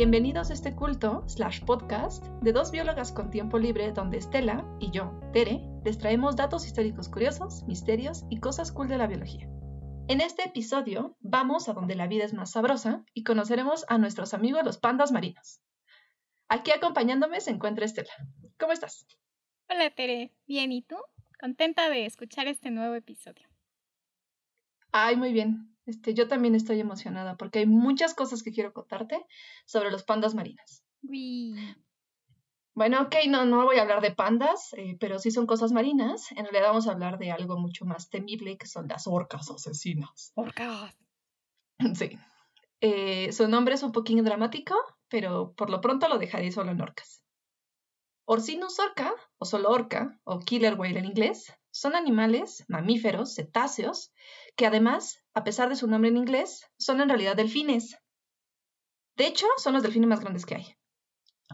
Bienvenidos a este culto slash podcast de dos biólogas con tiempo libre donde Estela y yo, Tere, les traemos datos históricos curiosos, misterios y cosas cool de la biología. En este episodio vamos a donde la vida es más sabrosa y conoceremos a nuestros amigos los pandas marinos. Aquí acompañándome se encuentra Estela. ¿Cómo estás? Hola Tere, bien, ¿y tú? Contenta de escuchar este nuevo episodio. Ay, muy bien. Este, yo también estoy emocionada porque hay muchas cosas que quiero contarte sobre los pandas marinos. Uy. Bueno, ok, no, no voy a hablar de pandas, eh, pero sí son cosas marinas. En realidad vamos a hablar de algo mucho más temible, que son las orcas asesinas. Orcas. Sí. Eh, su nombre es un poquín dramático, pero por lo pronto lo dejaré solo en orcas. Orcinus orca, o solo orca, o killer whale en inglés, son animales, mamíferos, cetáceos, que además, a pesar de su nombre en inglés, son en realidad delfines. De hecho, son los delfines más grandes que hay.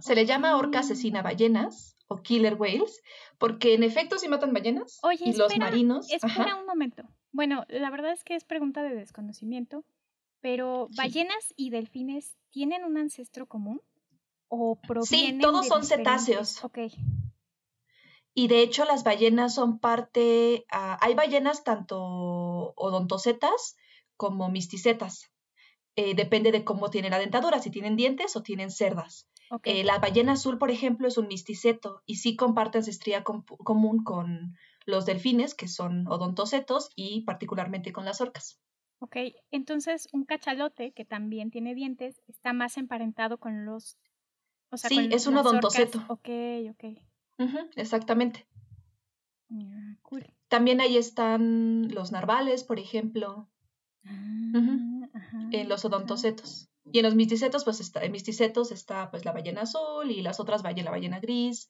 Se le llama orca asesina ballenas o killer whales porque en efecto sí matan ballenas Oye, y los marinos. Espera Ajá. un momento. Bueno, la verdad es que es pregunta de desconocimiento, pero Sí. ¿ballenas y delfines tienen un ancestro común? ¿O provienen todos de son diferentes- cetáceos. Ok. Y de hecho las ballenas son parte, ah, hay ballenas tanto odontocetas como misticetas. Eh, depende de cómo tiene la dentadura, si tienen dientes o tienen cerdas. ok. Eh, la ballena azul, por ejemplo, es un misticeto y sí comparte ancestría com- común con los delfines, que son odontocetos, y particularmente con las orcas. Ok, entonces un cachalote que también tiene dientes está más emparentado con los... O sea, Sí, con es un orcas. odontoceto. Ok, Ujú, exactamente. Ah, cool. También ahí están los narvales, por ejemplo, Ah, ajá, en los ajá. odontocetos. Y en los misticetos, pues está, en misticetos está pues la ballena azul y las otras ballenas, la ballena gris.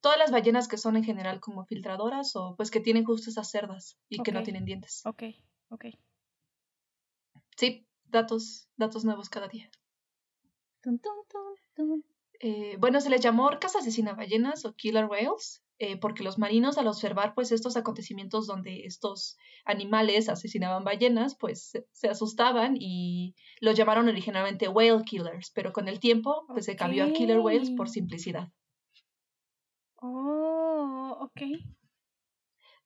Todas las ballenas que son en general como filtradoras o pues que tienen justo esas cerdas y que no tienen dientes. Ok, ok. Sí, datos, datos nuevos cada día. Tun, tun, tun. Eh, bueno, se les llamó orcas asesina ballenas o killer whales, eh, porque los marinos al observar pues estos acontecimientos donde estos animales asesinaban ballenas, pues se, se asustaban y los llamaron originalmente whale killers, pero con el tiempo pues se cambió a killer whales por simplicidad. Oh, ok.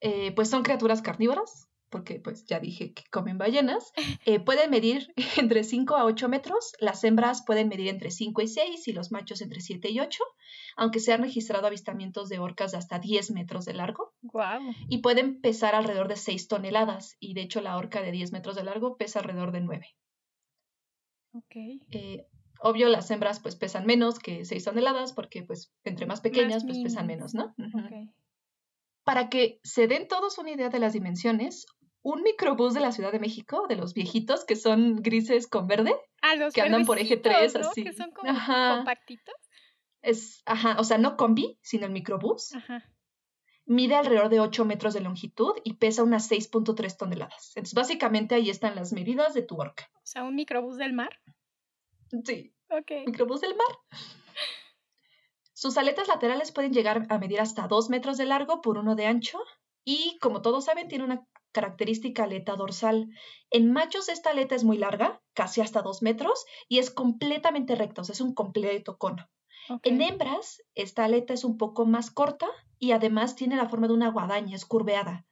Eh, pues son criaturas carnívoras, porque pues ya dije que comen ballenas. Eh, pueden medir entre 5 a 8 metros, las hembras pueden medir entre 5 y 6 y los machos entre 7 y 8, aunque se han registrado avistamientos de orcas de hasta 10 metros de largo Wow. y pueden pesar alrededor de 6 toneladas y de hecho la orca de 10 metros de largo pesa alrededor de 9. Ok. Eh, obvio las hembras pues pesan menos que 6 toneladas porque pues entre más pequeñas pues pesan menos. ¿no? Ujú. Ok. Para que se den todos una idea de las dimensiones, un microbús de la Ciudad de México, de los viejitos que son grises con verde, Ah, los que andan por eje 3 verdecitos, ¿no? así. Que son como Ajá. compactitos. Es, ajá, o sea, no combi, sino el microbús, Ajá. mide alrededor de 8 metros de longitud y pesa unas 6.3 toneladas. Entonces, básicamente ahí están las medidas de tu orca. O sea, un microbús del mar. Sí, Ok. microbús del mar. Sus aletas laterales pueden llegar a medir hasta 2 metros de largo por uno de ancho y, como todos saben, tiene una característica aleta dorsal. En machos esta aleta es muy larga, casi hasta 2 metros, y es completamente recta, o sea, es un completo cono. En hembras, esta aleta es un poco más corta y además tiene la forma de una guadaña, es curveada.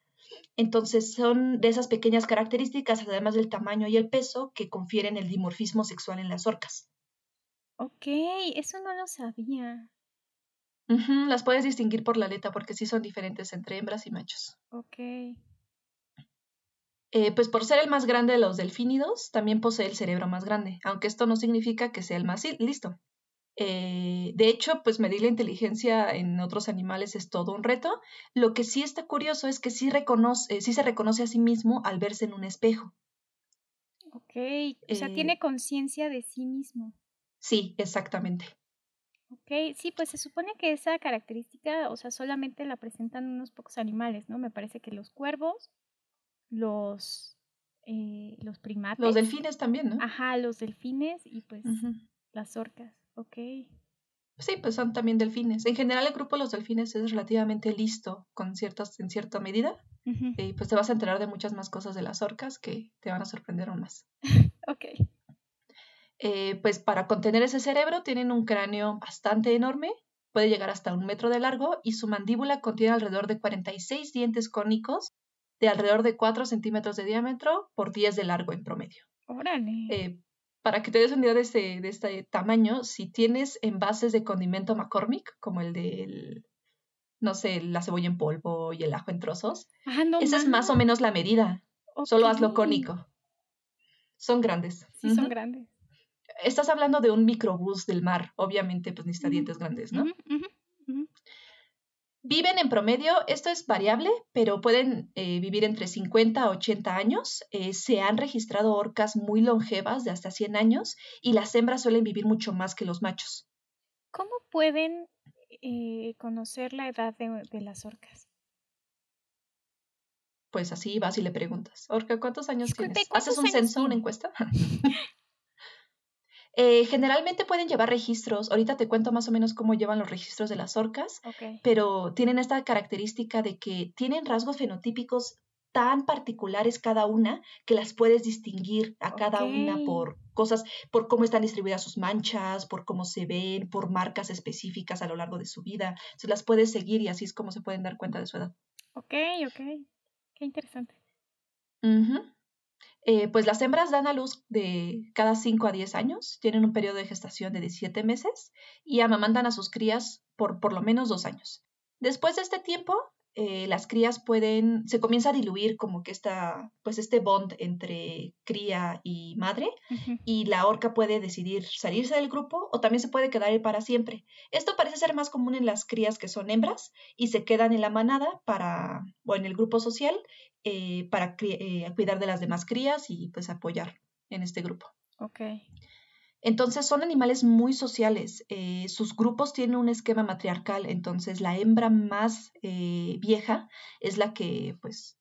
Entonces son de esas pequeñas características, además del tamaño y el peso, que confieren el dimorfismo sexual en las orcas. Ok, eso no lo sabía. Las puedes distinguir por la aleta porque sí son diferentes entre hembras y machos. Ok. Eh, pues por ser el más grande de los delfínidos, también posee el cerebro más grande, aunque esto no significa que sea el más listo. Eh, de hecho, pues medir la inteligencia en otros animales es todo un reto. Lo que sí está curioso es que sí, reconoce, eh, sí se reconoce a sí mismo al verse en un espejo. Ok. O sea, tiene conciencia de sí mismo. Sí, exactamente. Ok, sí, pues se supone que esa característica, o sea, solamente la presentan unos pocos animales, ¿no? Me parece que los cuervos, los, eh, los primates. Los delfines también, ¿no? Ajá, los delfines y pues las orcas. Ok. Sí, pues son también delfines. En general, el grupo de los delfines es relativamente listo con ciertas, en cierta medida. Y pues te vas a enterar de muchas más cosas de las orcas que te van a sorprender aún más. Ok. Eh, pues para contener ese cerebro tienen un cráneo bastante enorme, puede llegar hasta un metro de largo y su mandíbula contiene alrededor de 46 dientes cónicos de alrededor de 4 centímetros de diámetro por 10 de largo en promedio. Órale. Eh, para que te des una idea de este, de este tamaño, si tienes envases de condimento McCormick, como el del, no sé, la cebolla en polvo y el ajo en trozos, Ah, no esa es más o menos la medida. Solo hazlo cónico. Son grandes. Sí, son grandes. Estás hablando de un microbús del mar. Obviamente, pues necesita Ujú, dientes grandes, ¿no? Viven en promedio, esto es variable, pero pueden eh, vivir entre 50 a 80 años. Eh, se han registrado orcas muy longevas de hasta 100 años y las hembras suelen vivir mucho más que los machos. ¿Cómo pueden eh, conocer la edad de, de las orcas? Pues así vas y le preguntas, Orca, ¿cuántos años Disculpe, tienes? ¿cuántos ¿Haces un años censo, una encuesta? Eh, generalmente pueden llevar registros. Ahorita te cuento más o menos cómo llevan los registros de las orcas, pero tienen esta característica de que tienen rasgos fenotípicos tan particulares cada una que las puedes distinguir a cada una por cosas, por cómo están distribuidas sus manchas, por cómo se ven, por marcas específicas a lo largo de su vida. Entonces las puedes seguir y así es como se pueden dar cuenta de su edad. Ok, ok. Qué interesante. Ujú. Eh, pues las hembras dan a luz de cada 5 a 10 años, tienen un periodo de gestación de 17 meses y amamantan a sus crías por por lo menos dos años. Después de este tiempo, eh, las crías pueden, se comienza a diluir como que esta, pues este bond entre cría y madre y la orca puede decidir salirse del grupo o también se puede quedar ahí para siempre. Esto parece ser más común en las crías que son hembras y se quedan en la manada para, o en el grupo social eh, para eh, cuidar de las demás crías y pues apoyar en este grupo. Ok. Entonces son animales muy sociales. eh, sus grupos tienen un esquema matriarcal. Entonces la hembra más eh, vieja es la que pues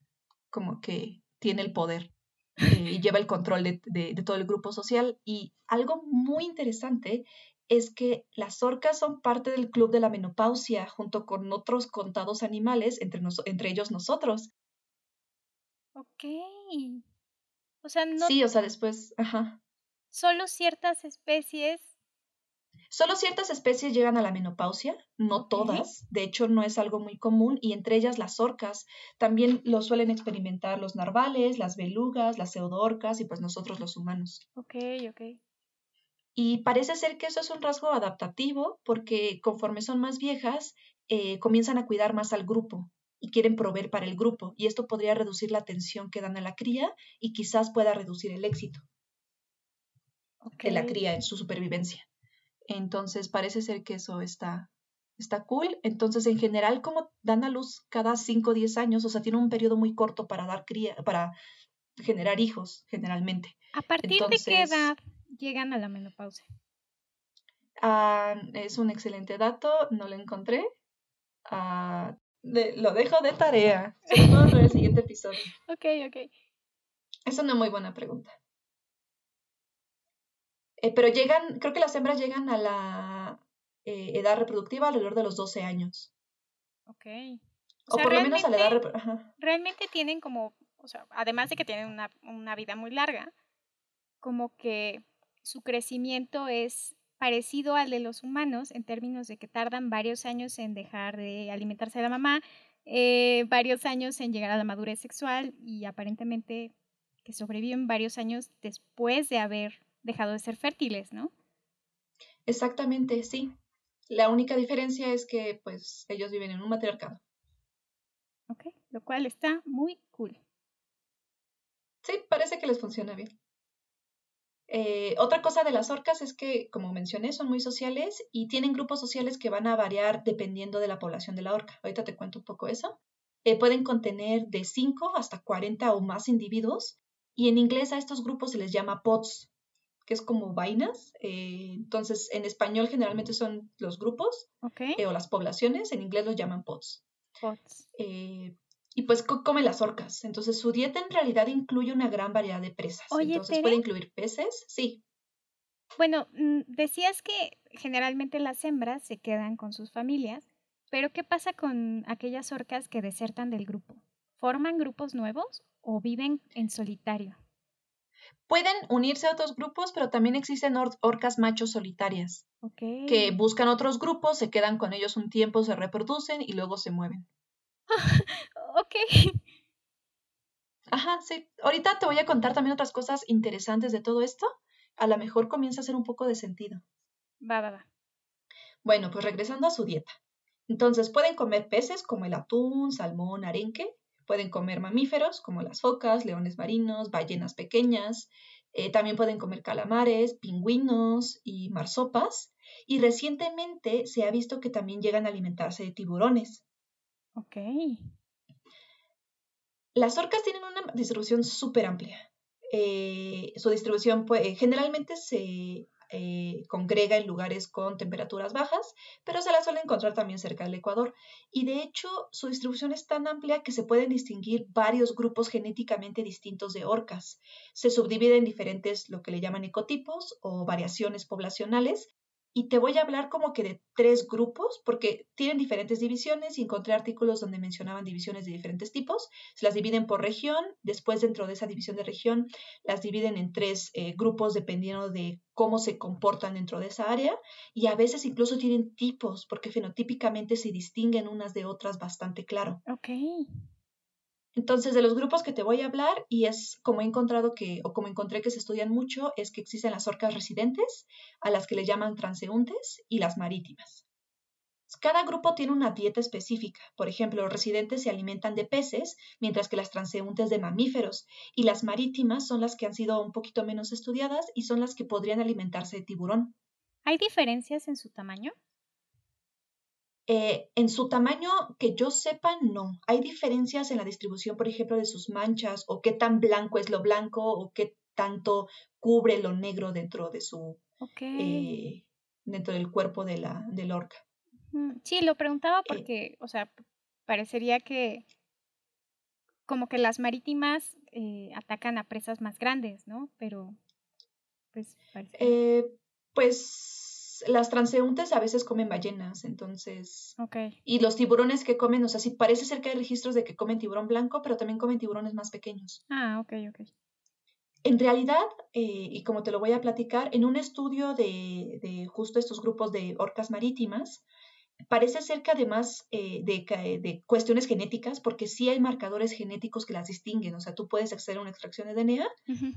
como que tiene el poder y lleva el control de, de- de todo el grupo social. Y algo muy interesante es que las orcas son parte del club de la menopausia junto con otros contados animales, entre, entre ellos nosotros. Ok. O sea, no Sí, o sea, después, ajá. solo ciertas especies. Solo ciertas especies llegan a la menopausia, no todas. De hecho, no es algo muy común y entre ellas las orcas. También lo suelen experimentar los narvales, las belugas, las pseudorcas y pues nosotros los humanos. Ok, ok. Y parece ser que eso es un rasgo adaptativo porque conforme son más viejas, eh, comienzan a cuidar más al grupo y quieren proveer para el grupo. Y esto podría reducir la atención que dan a la cría y quizás pueda reducir el éxito Ok. de la cría en su supervivencia. Entonces parece ser que eso está, está cool. Entonces, en general, como dan a luz cada 5 o 10 años, o sea, tiene un periodo muy corto para dar cría, para generar hijos, generalmente. ¿A partir de qué edad llegan a la menopausia? Ah, es un excelente dato, no lo encontré. Ah, de- lo dejo de tarea. Traer el siguiente episodio. Ok, ok. Es una muy buena pregunta. Eh, pero llegan, creo que las hembras llegan a la eh, edad reproductiva alrededor de los 12 años. Ok. O, sea, por lo menos a la edad realmente- repro- ajá. Realmente tienen como, o sea, además de que tienen una, una vida muy larga, como que su crecimiento es parecido al de los humanos en términos de que tardan varios años en dejar de alimentarse de la mamá, eh, varios años en llegar a la madurez sexual y aparentemente que sobreviven varios años después de haber dejado de ser fértiles, ¿no? Exactamente, sí. La única diferencia es que pues ellos viven en un matriarcado. Ok, lo cual está muy cool. Sí, parece que les funciona bien. Eh, otra cosa de las orcas es que, como mencioné, son muy sociales y tienen grupos sociales que van a variar dependiendo de la población de la orca. Ahorita te cuento un poco eso. Eh, pueden contener de 5 hasta 40 o más individuos y en inglés a estos grupos se les llama pods, que es como vainas. Eh, entonces, en español generalmente son los grupos Ok, eh, o las poblaciones, en inglés los llaman pods. Y pues co- come las orcas. Entonces su dieta en realidad incluye una gran variedad de presas. Oye, Entonces Tere. puede incluir peces, sí. Bueno, mm, decías que generalmente las hembras se quedan con sus familias, pero ¿qué pasa con aquellas orcas que desertan del grupo? ¿Forman grupos nuevos o viven en solitario? Pueden unirse a otros grupos, pero también existen orcas machos solitarias que buscan otros grupos, se quedan con ellos un tiempo, se reproducen y luego se mueven. ok. Ajá, sí. Ahorita te voy a contar también otras cosas interesantes de todo esto. A lo mejor comienza a hacer un poco de sentido. Va, va, va. Bueno, pues regresando a su dieta. Entonces, pueden comer peces como el atún, salmón, arenque. Pueden comer mamíferos como las focas, leones marinos, ballenas pequeñas. Eh, también pueden comer calamares, pingüinos y marsopas. Y recientemente se ha visto que también llegan a alimentarse de tiburones. Ok. Las orcas tienen una distribución súper amplia. Eh, su distribución pues, eh, generalmente se eh, congrega en lugares con temperaturas bajas, pero se la suele encontrar también cerca del Ecuador. Y de hecho, su distribución es tan amplia que se pueden distinguir varios grupos genéticamente distintos de orcas. Se subdividen en diferentes, lo que le llaman ecotipos o variaciones poblacionales, y te voy a hablar como que de tres grupos, porque tienen diferentes divisiones y encontré artículos donde mencionaban divisiones de diferentes tipos. Se las dividen por región, después dentro de esa división de región las dividen en tres eh, grupos dependiendo de cómo se comportan dentro de esa área y a veces incluso tienen tipos, porque fenotípicamente se distinguen unas de otras bastante claro. Ok. Entonces, de los grupos que te voy a hablar, y es como he encontrado que, o como encontré que se estudian mucho, es que existen las orcas residentes, a las que le llaman transeúntes, y las marítimas. Cada grupo tiene una dieta específica. Por ejemplo, los residentes se alimentan de peces, mientras que las transeúntes de mamíferos, y las marítimas son las que han sido un poquito menos estudiadas y son las que podrían alimentarse de tiburón. ¿Hay diferencias en su tamaño? Eh, en su tamaño, que yo sepa, no. Hay diferencias en la distribución, por ejemplo, de sus manchas o qué tan blanco es lo blanco o qué tanto cubre lo negro dentro de su eh, dentro del cuerpo de la del orca. Mm, Sí, lo preguntaba Eh, porque, o sea, parecería que como que las marítimas eh, atacan a presas más grandes, ¿no? Pero, pues, parece. eh, pues las transeúntes a veces comen ballenas, entonces Ok. y los tiburones que comen, o sea, sí parece ser que hay registros de que comen tiburón blanco, pero también comen tiburones más pequeños. Ah, ok, ok. En realidad, eh, y como te lo voy a platicar, en un estudio de, de justo estos grupos de orcas marítimas, parece ser que además eh, de, de cuestiones genéticas, porque sí hay marcadores genéticos que las distinguen, o sea, tú puedes acceder a una extracción de DNA, Ujú.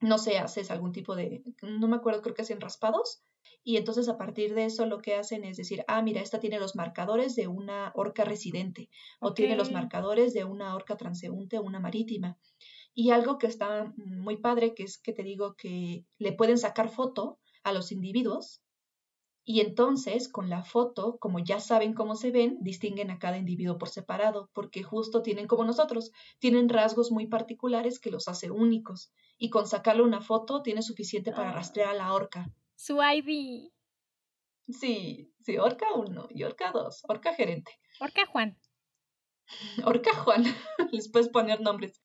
No sé, haces algún tipo de, no me acuerdo, creo que hacen raspados, y entonces a partir de eso lo que hacen es decir, ah, mira, esta tiene los marcadores de una orca residente, o tiene los marcadores de una orca transeúnte o una marítima. Y algo que está muy padre, que es que te digo que le pueden sacar foto a los individuos y entonces con la foto, como ya saben cómo se ven, distinguen a cada individuo por separado, porque justo tienen como nosotros, tienen rasgos muy particulares que los hace únicos. Y con sacarle una foto tiene suficiente para Ah. rastrear a la orca. Su ID. Sí, sí, orca 1 y orca 2, orca gerente, Orca Juan. orca Juan, les puedes poner nombres.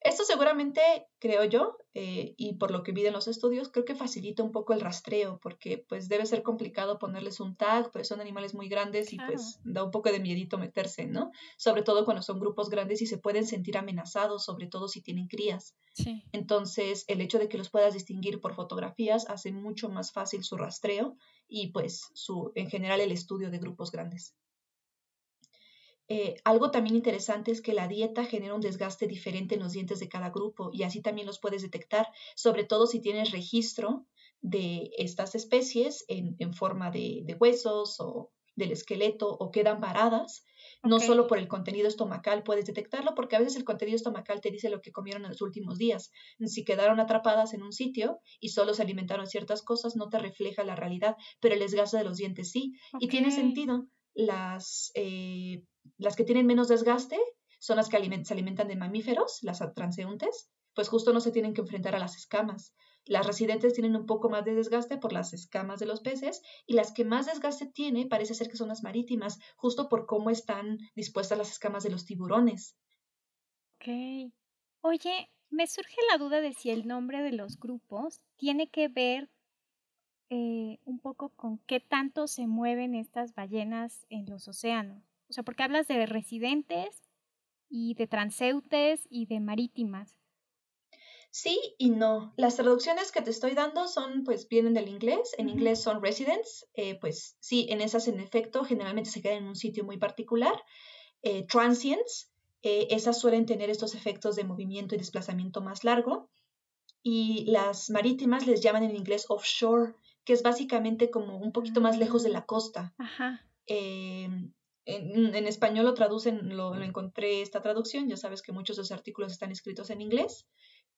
Esto seguramente, creo yo, eh, y por lo que vi en los estudios, creo que facilita un poco el rastreo, porque pues debe ser complicado ponerles un tag, pues son animales muy grandes y pues da un poco de miedito meterse, ¿no? Sobre todo cuando son grupos grandes y se pueden sentir amenazados, sobre todo si tienen crías. Sí. Entonces, el hecho de que los puedas distinguir por fotografías hace mucho más fácil su rastreo y pues su, en general el estudio de grupos grandes. Eh, algo también interesante es que la dieta genera un desgaste diferente en los dientes de cada grupo y así también los puedes detectar, sobre todo si tienes registro de estas especies en, en forma de, de huesos o del esqueleto o quedan paradas. No solo por el contenido estomacal puedes detectarlo, porque a veces el contenido estomacal te dice lo que comieron en los últimos días. Si quedaron atrapadas en un sitio y solo se alimentaron ciertas cosas, no te refleja la realidad, pero el desgaste de los dientes sí. Y tiene sentido. Las, eh, las que tienen menos desgaste son las que se alimentan de mamíferos, las transeúntes, pues justo no se tienen que enfrentar a las escamas. Las residentes tienen un poco más de desgaste por las escamas de los peces y las que más desgaste tiene parece ser que son las marítimas, justo por cómo están dispuestas las escamas de los tiburones. Ok. Oye, me surge la duda de si el nombre de los grupos tiene que ver eh, un poco con qué tanto se mueven estas ballenas en los océanos. O sea, porque hablas de residentes y de transeúntes y de marítimas. Sí y no. Las traducciones que te estoy dando son, pues, vienen del inglés. En inglés son residents. Eh, pues sí, en esas, en efecto, generalmente se quedan en un sitio muy particular. Eh, transients, eh, esas suelen tener estos efectos de movimiento y desplazamiento más largo. Y las marítimas les llaman en inglés offshore, que es básicamente como un poquito más lejos de la costa. Ajá. Em, en, español lo traducen, lo, encontré esta traducción, ya sabes que muchos de los artículos están escritos en inglés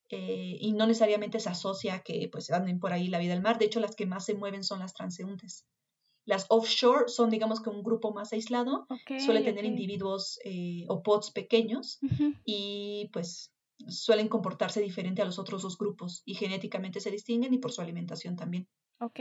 eh, y no necesariamente se asocia a que pues anden por ahí la vida del mar, de hecho las que más se mueven son las transeúntes. Las offshore son digamos que un grupo más aislado, suele tener individuos eh, o pods pequeños y pues suelen comportarse diferente a los otros dos grupos y genéticamente se distinguen y por su alimentación también. Ok.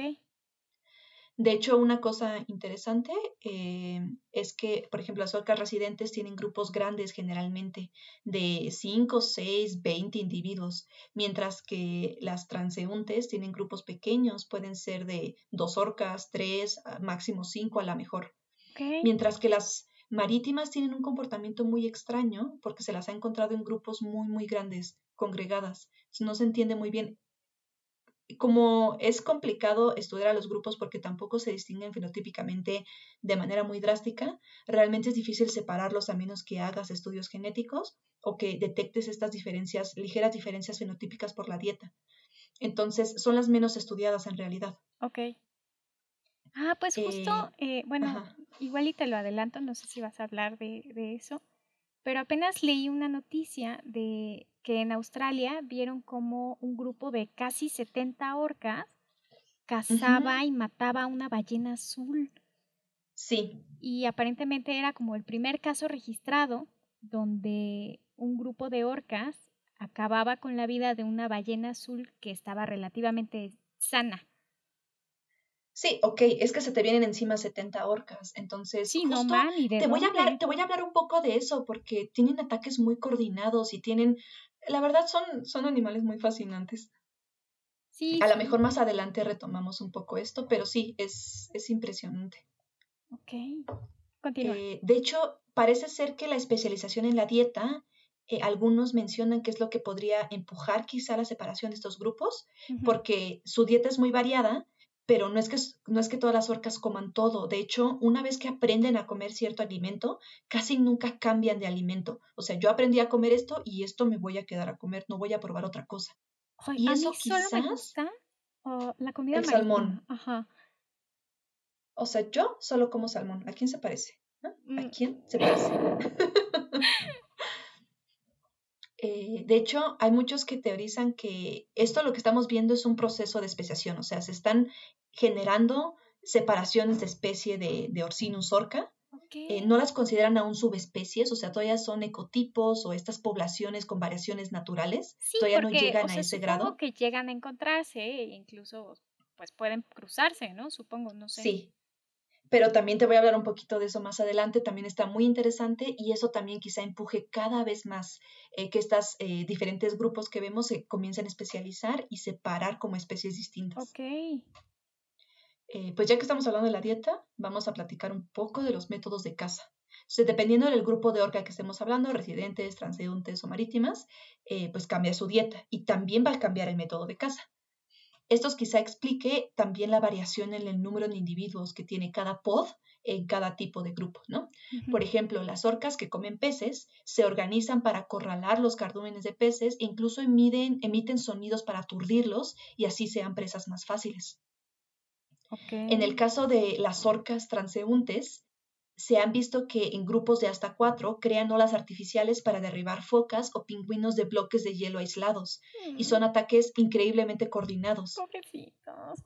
De hecho, una cosa interesante eh, es que, por ejemplo, las orcas residentes tienen grupos grandes generalmente de 5, 6, 20 individuos, mientras que las transeúntes tienen grupos pequeños, pueden ser de dos orcas, tres, máximo cinco a la mejor. Mientras que las marítimas tienen un comportamiento muy extraño porque se las ha encontrado en grupos muy, muy grandes, congregadas. No se entiende muy bien como es complicado estudiar a los grupos porque tampoco se distinguen fenotípicamente de manera muy drástica, realmente es difícil separarlos a menos que hagas estudios genéticos o que detectes estas diferencias, ligeras diferencias fenotípicas por la dieta. Entonces, son las menos estudiadas en realidad. Ok. Ah, pues justo, eh, eh, bueno, igual y te lo adelanto, no sé si vas a hablar de, de eso, pero apenas leí una noticia de que en Australia vieron como un grupo de casi 70 orcas cazaba y mataba a una ballena azul. Sí. Y aparentemente era como el primer caso registrado donde un grupo de orcas acababa con la vida de una ballena azul que estaba relativamente sana. Sí, ok, es que se te vienen encima 70 orcas, entonces sí, no mami, te voy a hablar, te voy a hablar un poco de eso porque tienen ataques muy coordinados y tienen, la verdad son, son animales muy fascinantes. Sí. A lo mejor más adelante retomamos un poco esto, pero sí, es, es impresionante. Ok, continúa. Eh, de hecho, parece ser que la especialización en la dieta, eh, algunos mencionan que es lo que podría empujar quizá la separación de estos grupos, porque su dieta es muy variada pero no es, que, no es que todas las orcas coman todo. De hecho, una vez que aprenden a comer cierto alimento, casi nunca cambian de alimento. O sea, yo aprendí a comer esto y esto me voy a quedar a comer, no voy a probar otra cosa. y eso quizás solo me gusta la comida el salmón. Ajá. O sea, yo solo como salmón. ¿A quién se parece? ¿A mm. quién se parece? Eh, de hecho, hay muchos que teorizan que esto lo que estamos viendo es un proceso de especiación, o sea, se están generando separaciones de especie de, de Orcinus orca. Eh, no las consideran aún subespecies, o sea, todavía son ecotipos o estas poblaciones con variaciones naturales. todavía no llegan a ese grado. que llegan a encontrarse e incluso pues pueden cruzarse, ¿no? Supongo, no sé. Sí, pero también te voy a hablar un poquito de eso más adelante, también está muy interesante y eso también quizá empuje cada vez más eh, que estos eh, diferentes grupos que vemos se comiencen a especializar y separar como especies distintas. Ok. Eh, pues ya que estamos hablando de la dieta, vamos a platicar un poco de los métodos de caza. Entonces, dependiendo del grupo de orca que estemos hablando, residentes, transeúntes o marítimas, pues cambia su dieta y también va a cambiar el método de caza. Esto quizá explique también la variación en el número de individuos que tiene cada pod en cada tipo de grupo, ¿no? Por ejemplo, las orcas que comen peces se organizan para acorralar los cardúmenes de peces e incluso emiten, emiten sonidos para aturdirlos y así sean presas más fáciles. En el caso de las orcas transeúntes, se han visto que en grupos de hasta cuatro crean olas artificiales para derribar focas o pingüinos de bloques de hielo aislados. Y son mm. ataques increíblemente coordinados. Pobrecitos.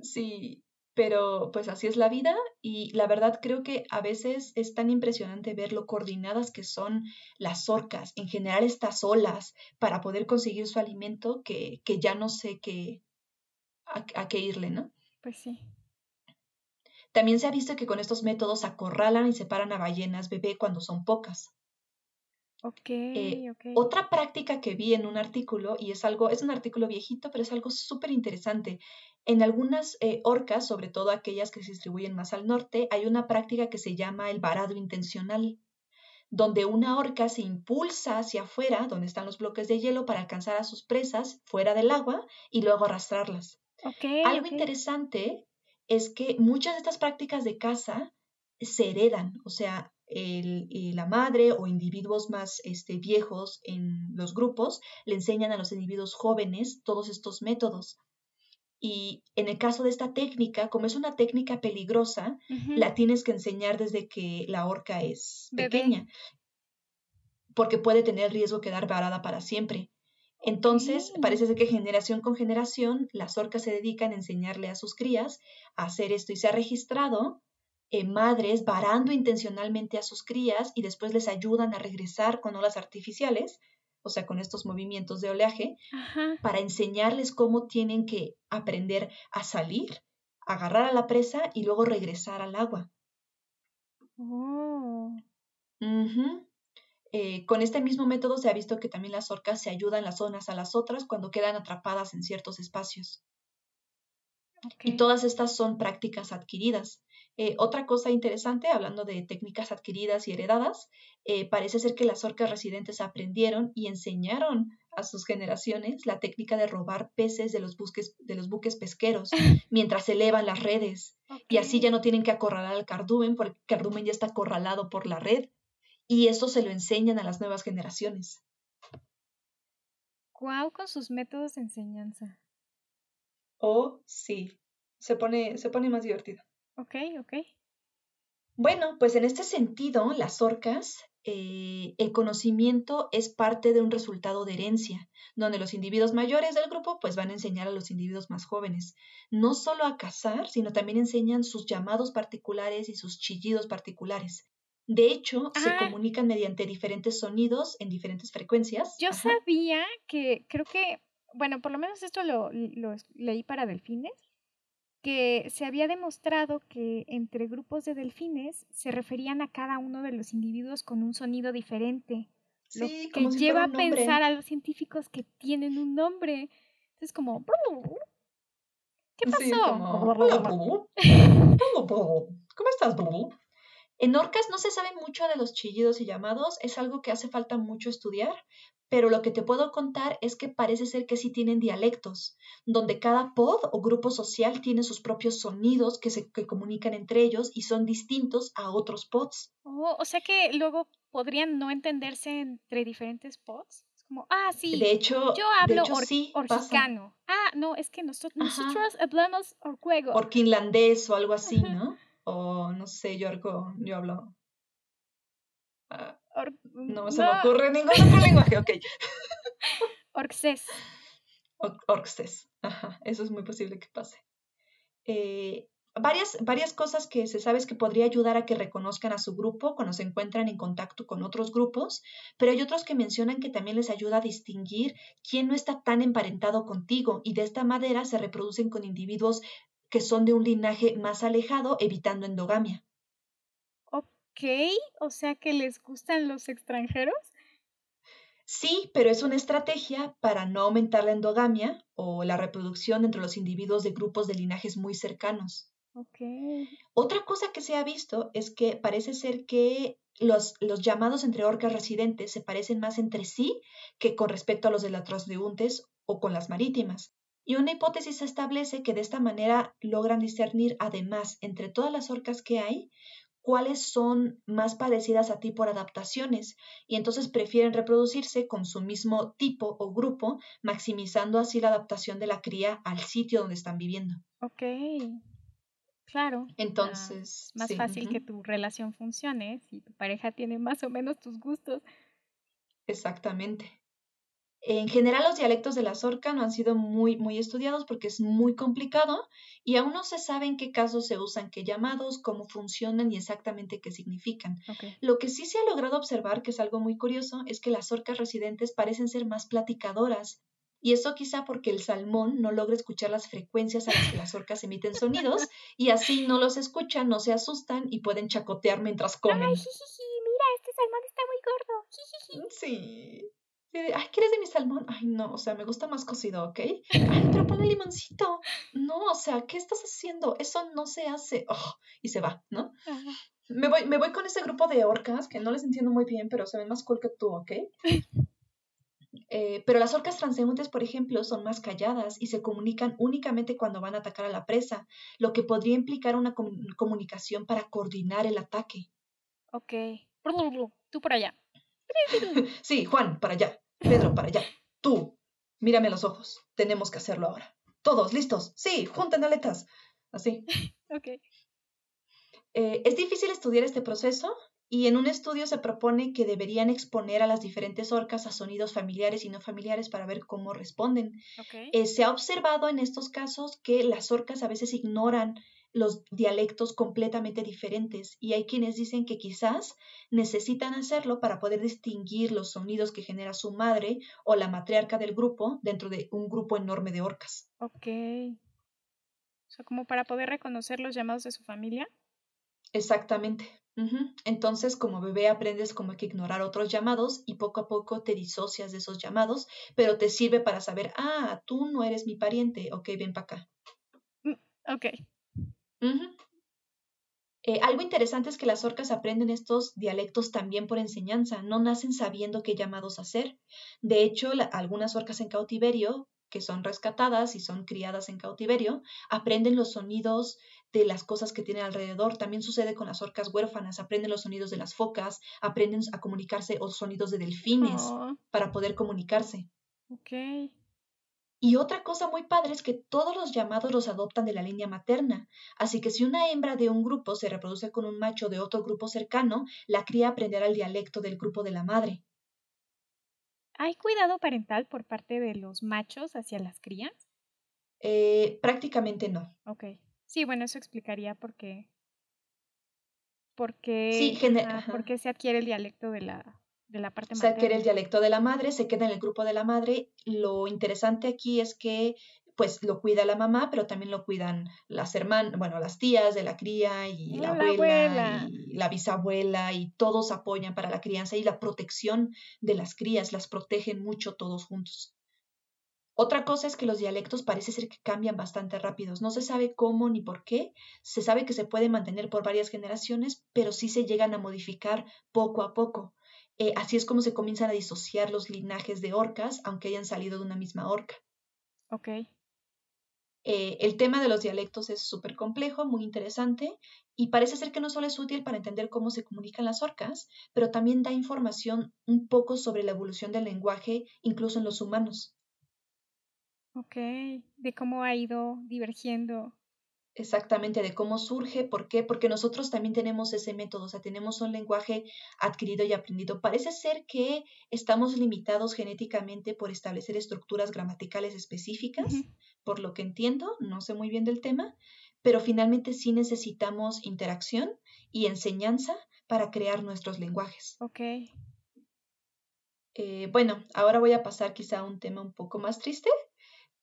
Sí, pero pues así es la vida y la verdad creo que a veces es tan impresionante ver lo coordinadas que son las orcas, en general estas olas, para poder conseguir su alimento que, que ya no sé qué, a qué irle, ¿no? Pues sí. También se ha visto que con estos métodos acorralan y separan a ballenas bebé cuando son pocas. Okay, eh, Otra práctica que vi en un artículo, y es algo, es un artículo viejito, pero es algo súper interesante. En algunas eh, orcas, sobre todo aquellas que se distribuyen más al norte, hay una práctica que se llama el varado intencional. donde una orca se impulsa hacia afuera, donde están los bloques de hielo, para alcanzar a sus presas fuera del agua y luego arrastrarlas. Algo interesante es que muchas de estas prácticas de caza se heredan, o sea, la madre o individuos más este, viejos en los grupos le enseñan a los individuos jóvenes todos estos métodos. Y en el caso de esta técnica, como es una técnica peligrosa, la tienes que enseñar desde que la orca es pequeña, porque puede tener riesgo de quedar varada para siempre. Entonces, parece ser que generación con generación las orcas se dedican a enseñarle a sus crías a hacer esto y se ha registrado eh, madres varando intencionalmente a sus crías y después les ayudan a regresar con olas artificiales o sea, con estos movimientos de oleaje, para enseñarles cómo tienen que aprender a salir, agarrar a la presa y luego regresar al agua. Oh. Eh, con este mismo método se ha visto que también las orcas se ayudan las unas a las otras cuando quedan atrapadas en ciertos espacios. Y todas estas son prácticas adquiridas. Eh, otra cosa interesante, hablando de técnicas adquiridas y heredadas, eh, parece ser que las orcas residentes aprendieron y enseñaron a sus generaciones la técnica de robar peces de los, de los buques pesqueros mientras elevan las redes. Y así ya no tienen que acorralar al cardumen porque el cardumen ya está acorralado por la red. Y eso se lo enseñan a las nuevas generaciones. Guau, con sus métodos de enseñanza. Oh, sí. Se pone, se pone más divertido. Ok, ok. Bueno, pues en este sentido, las orcas, eh, el conocimiento es parte de un resultado de herencia, donde los individuos mayores del grupo pues van a enseñar a los individuos más jóvenes, no solo a cazar, sino también enseñan sus llamados particulares y sus chillidos particulares. De hecho, se ah. comunican mediante diferentes sonidos en diferentes frecuencias. Yo sabía que, creo que, bueno, por lo menos esto lo leí para delfines, que se había demostrado que entre grupos de delfines se referían a cada uno de los individuos con un sonido diferente. lo que lleva a pensar a los científicos que tienen un nombre. Entonces como ¿Qué pasó? ¿Cómo estás, En orcas no se sabe mucho de los chillidos y llamados, es algo que hace falta mucho estudiar, pero lo que te puedo contar es que parece ser que sí tienen dialectos, donde cada pod o grupo social tiene sus propios sonidos que se comunican entre ellos y son distintos a otros pods. Oh, o sea que luego podrían no entenderse entre diferentes pods. Es como, ah, sí. De hecho, yo hablo orquicano. Ah, no, es que nosotros, nosotros hablamos orcuego. Orquinlandés o algo así, ¿no? O no sé, yo, yo hablo. Ah, no se me ocurre ningún otro lenguaje, ok. Orxés, ajá, eso es muy posible que pase. Eh, varias, varias cosas que se sabe es que podría ayudar a que reconozcan a su grupo cuando se encuentran en contacto con otros grupos, pero hay otros que mencionan que también les ayuda a distinguir quién no está tan emparentado contigo y de esta manera se reproducen con individuos que son de un linaje más alejado, evitando endogamia. Ok, o sea que les gustan los extranjeros. Sí, pero es una estrategia para no aumentar la endogamia o la reproducción entre los individuos de grupos de linajes muy cercanos. Okay. Otra cosa que se ha visto es que parece ser que los, los, llamados entre orcas residentes se parecen más entre sí que con respecto a los de las transeúntes o con las marítimas. Y una hipótesis establece que de esta manera logran discernir además entre todas las orcas que hay cuáles son más parecidas a ti por adaptaciones y entonces prefieren reproducirse con su mismo tipo o grupo, maximizando así la adaptación de la cría al sitio donde están viviendo. Ok, claro. Entonces... más fácil que tu relación funcione si tu pareja tiene más o menos tus gustos. Exactamente. En general, los dialectos de la zorca no han sido muy, muy estudiados porque es muy complicado y aún no se sabe en qué casos se usan qué llamados, cómo funcionan y exactamente qué significan. Lo que sí se ha logrado observar, que es algo muy curioso, es que las orcas residentes parecen ser más platicadoras. Y eso quizá porque el salmón no logra escuchar las frecuencias a las que las orcas emiten sonidos y así no los escuchan, no se asustan y pueden chacotear mientras comen. Ay, mira, este salmón está muy gordo. Sí ay, ¿quieres de mi salmón? Ay, no, o sea, me gusta más cocido, ¿ok? Ay, pero ponle limoncito. No, o sea, ¿qué estás haciendo? Eso no se hace. Oh, y se va, ¿no? Me voy, me voy con ese grupo de orcas que no les entiendo muy bien, pero se ven más cool que tú, ¿ok? Eh, pero las orcas transeúntes, por ejemplo, son más calladas y se comunican únicamente cuando van a atacar a la presa, lo que podría implicar una comunicación para coordinar el ataque. Ok. Tú por allá. sí, Juan, para allá. Pedro, para allá. Tú, mírame a los ojos. Tenemos que hacerlo ahora. Todos, listos. Sí, junten aletas. Así. ok. Eh, es difícil estudiar este proceso y en un estudio se propone que deberían exponer a las diferentes orcas a sonidos familiares y no familiares para ver cómo responden. Eh, se ha observado en estos casos que las orcas a veces ignoran los dialectos completamente diferentes y hay quienes dicen que quizás necesitan hacerlo para poder distinguir los sonidos que genera su madre o la matriarca del grupo dentro de un grupo enorme de orcas. Ok. O sea, como para poder reconocer los llamados de su familia. Exactamente. Entonces, como bebé aprendes como que ignorar otros llamados y poco a poco te disocias de esos llamados, pero te sirve para saber, ah, tú no eres mi pariente, ok, ven para acá. Mm, Eh, algo interesante es que las orcas aprenden estos dialectos también por enseñanza, no nacen sabiendo qué llamados hacer. De hecho, algunas orcas en cautiverio, que son rescatadas y son criadas en cautiverio, aprenden los sonidos de las cosas que tienen alrededor. También sucede con las orcas huérfanas, aprenden los sonidos de las focas, aprenden a comunicarse o sonidos de delfines para poder comunicarse. Ok. Y otra cosa muy padre es que todos los llamados los adoptan de la línea materna, así que si una hembra de un grupo se reproduce con un macho de otro grupo cercano, la cría aprenderá el dialecto del grupo de la madre. ¿Hay cuidado parental por parte de los machos hacia las crías? Eh, prácticamente no. Ok. Sí, bueno, eso explicaría por qué. Porque, sí, porque se adquiere el dialecto de la, de la parte Se adquiere el dialecto de la madre, se queda en el grupo de la madre. Lo interesante aquí es que pues lo cuida la mamá, pero también lo cuidan las hermanas, bueno, las tías de la cría y la, abuela, y la bisabuela y todos apoyan para la crianza y la protección de las crías, las protegen mucho todos juntos. Otra cosa es que los dialectos parece ser que cambian bastante rápidos. No se sabe cómo ni por qué. Se sabe que se pueden mantener por varias generaciones, pero sí se llegan a modificar poco a poco. Eh, así es como se comienzan a disociar los linajes de orcas, aunque hayan salido de una misma orca. Ok. Eh, el tema de los dialectos es súper complejo, muy interesante, y parece ser que no solo es útil para entender cómo se comunican las orcas, pero también da información un poco sobre la evolución del lenguaje, incluso en los humanos. Ok, de cómo ha ido divergiendo. Exactamente, de cómo surge, por qué, porque nosotros también tenemos ese método, o sea, tenemos un lenguaje adquirido y aprendido. Parece ser que estamos limitados genéticamente por establecer estructuras gramaticales específicas, por lo que entiendo, no sé muy bien del tema, pero finalmente sí necesitamos interacción y enseñanza para crear nuestros lenguajes. Ok. Eh, bueno, ahora voy a pasar quizá a un tema un poco más triste,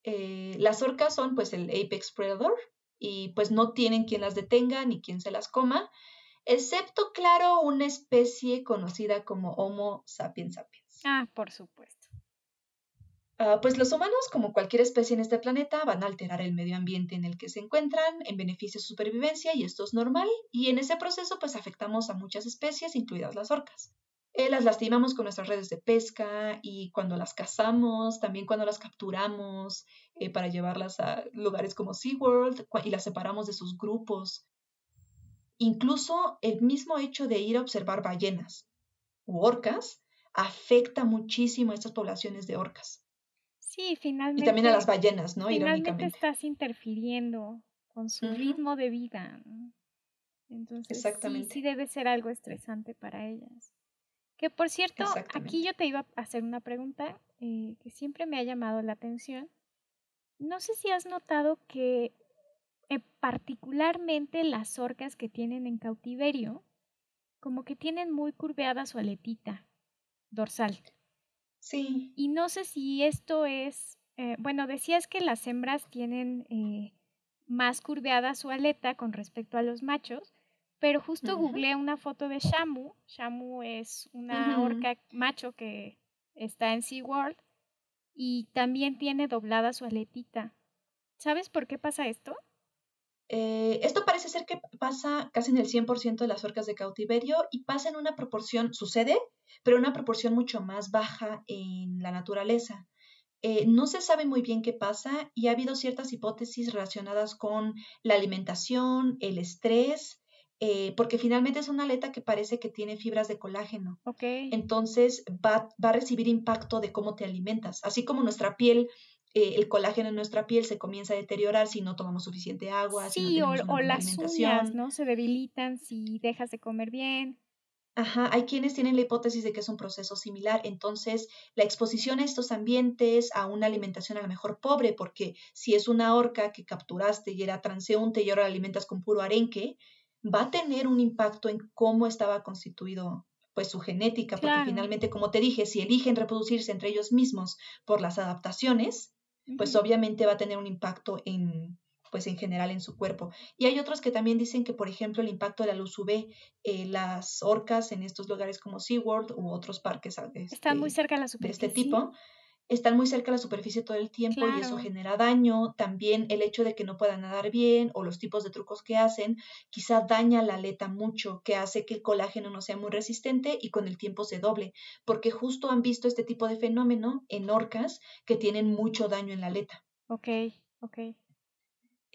eh, las orcas son pues el apex predator y pues no tienen quien las detenga ni quien se las coma, excepto claro una especie conocida como Homo sapiens sapiens. Ah, por supuesto. Ah, pues los humanos, como cualquier especie en este planeta, van a alterar el medio ambiente en el que se encuentran en beneficio de su supervivencia y esto es normal y en ese proceso pues afectamos a muchas especies, incluidas las orcas. Eh, las lastimamos con nuestras redes de pesca y cuando las cazamos, también cuando las capturamos eh, para llevarlas a lugares como SeaWorld y las separamos de sus grupos. Incluso el mismo hecho de ir a observar ballenas u orcas afecta muchísimo a estas poblaciones de orcas. Sí, finalmente. Y también a las ballenas, ¿no? Finalmente estás interfiriendo con su ritmo de vida. Entonces, Sí, sí debe ser algo estresante para ellas. Que por cierto, aquí yo te iba a hacer una pregunta eh, que siempre me ha llamado la atención. No sé si has notado que eh, particularmente las orcas que tienen en cautiverio, como que tienen muy curveada su aletita dorsal. Sí. Y no sé si esto es, eh, bueno, decías que las hembras tienen más curveada su aleta con respecto a los machos, pero justo googleé una foto de Shamu. Shamu es una orca macho que está en SeaWorld y también tiene doblada su aletita. ¿Sabes por qué pasa esto? Eh, esto parece ser que pasa casi en el 100% de las orcas de cautiverio y pasa en una proporción, sucede, pero en una proporción mucho más baja en la naturaleza. Eh, no se sabe muy bien qué pasa y ha habido ciertas hipótesis relacionadas con la alimentación, el estrés, eh, porque finalmente es una aleta que parece que tiene fibras de colágeno. Entonces va, va, a recibir impacto de cómo te alimentas, así como nuestra piel eh, el colágeno en nuestra piel se comienza a deteriorar si no tomamos suficiente agua. Sí, si no o, o las uñas, ¿no? Se debilitan si dejas de comer bien. Ajá, hay quienes tienen la hipótesis de que es un proceso similar. Entonces, la exposición a estos ambientes, a una alimentación a lo mejor pobre, porque si es una orca que capturaste y era transeúnte y ahora la alimentas con puro arenque, va a tener un impacto en cómo estaba constituido pues su genética, porque finalmente, como te dije, si eligen reproducirse entre ellos mismos por las adaptaciones, pues obviamente va a tener un impacto en, pues en general en su cuerpo. Y hay otros que también dicen que, por ejemplo, el impacto de la luz UV, eh, las orcas en estos lugares como SeaWorld u otros parques Están muy este, cerca de la superficie. De este tipo, están muy cerca de la superficie todo el tiempo y eso genera daño. También el hecho de que no puedan nadar bien o los tipos de trucos que hacen, quizá daña la aleta mucho, que hace que el colágeno no sea muy resistente y con el tiempo se doble, porque justo han visto este tipo de fenómeno en orcas que tienen mucho daño en la aleta. Ok, ok.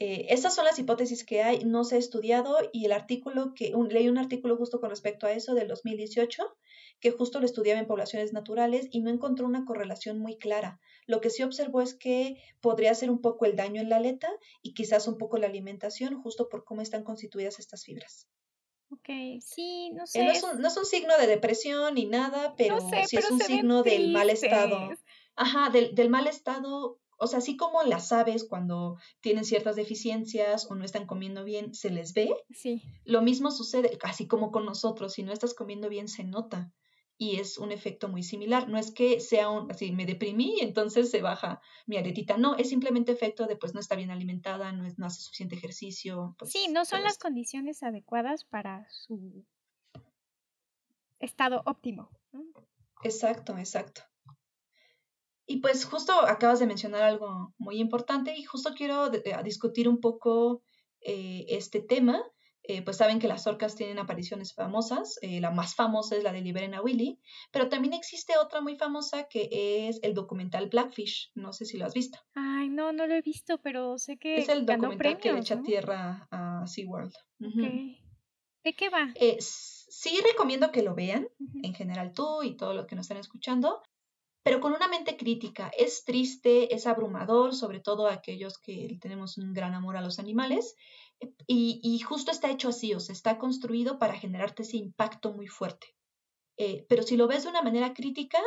Eh, esas son las hipótesis que hay, no se ha estudiado y el artículo que, leí un artículo justo con respecto a eso del 2018 que justo lo estudiaba en poblaciones naturales y no encontró una correlación muy clara. Lo que sí observó es que podría ser un poco el daño en la aleta y quizás un poco la alimentación, justo por cómo están constituidas estas fibras. Ok, sí, no eh, sé. no, es un, signo de depresión ni nada, pero sí es un signo del mal estado. Ajá, del, del mal estado o sea, así como las aves cuando tienen ciertas deficiencias o no están comiendo bien, se les ve. Sí. Lo mismo sucede, así como con nosotros, si no estás comiendo bien, se nota y es un efecto muy similar. No es que sea un, así, me deprimí y entonces se baja mi aretita. No, es simplemente efecto de pues no está bien alimentada, no, es, no hace suficiente ejercicio. Pues, sí, no son las condiciones adecuadas para su estado óptimo. Exacto, exacto. Y pues justo acabas de mencionar algo muy importante y justo quiero discutir un poco eh, este tema eh, pues saben que las orcas tienen apariciones famosas, eh, la más famosa es la de Liberen a Willy, pero también existe otra muy famosa que es el documental Blackfish, no sé si lo has visto. Ay, no, no lo he visto, pero sé que es el documental que le echa tierra a SeaWorld. ¿De qué va? Eh, sí recomiendo que lo vean, en general tú y todos los que nos están escuchando, pero con una mente crítica. Es triste, es abrumador, sobre todo aquellos que tenemos un gran amor a los animales, y, justo está hecho así, o sea, está construido para generarte ese impacto muy fuerte. Eh, pero si lo ves de una manera crítica,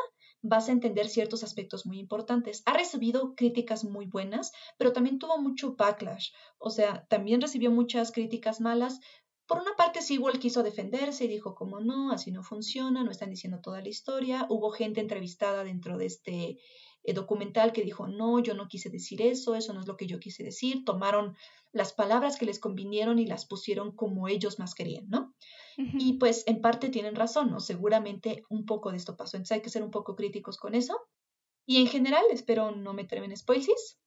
vas a entender ciertos aspectos muy importantes. Ha recibido críticas muy buenas, pero también tuvo mucho backlash. O sea, también recibió muchas críticas malas. Por una parte, SeaWorld quiso defenderse y dijo, como no, así no funciona, no están diciendo toda la historia. Hubo gente entrevistada dentro de este eh, documental que dijo, no, yo no quise decir eso, eso no es lo que yo quise decir, tomaron las palabras que les convinieron y las pusieron como ellos más querían, ¿no? Y pues en parte tienen razón, ¿no? Seguramente un poco de esto pasó, entonces hay que ser un poco críticos con eso. Y en general, espero no meterme en spoilers,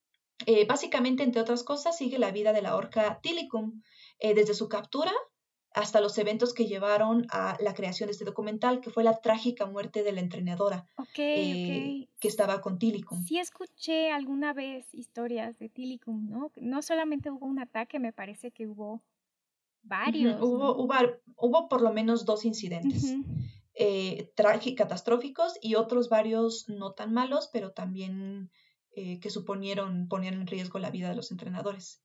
eh, básicamente, entre otras cosas, sigue la vida de la orca Tilicum, eh, desde su captura hasta los eventos que llevaron a la creación de este documental, que fue la trágica muerte de la entrenadora eh, que estaba con Tilicum. Sí escuché alguna vez historias de Tilicum, ¿no? No solamente hubo un ataque, me parece que hubo varios. hubo, hubo, por lo menos dos incidentes. Eh, catastróficos y otros varios no tan malos, pero también eh, que suponieron, ponían en riesgo la vida de los entrenadores.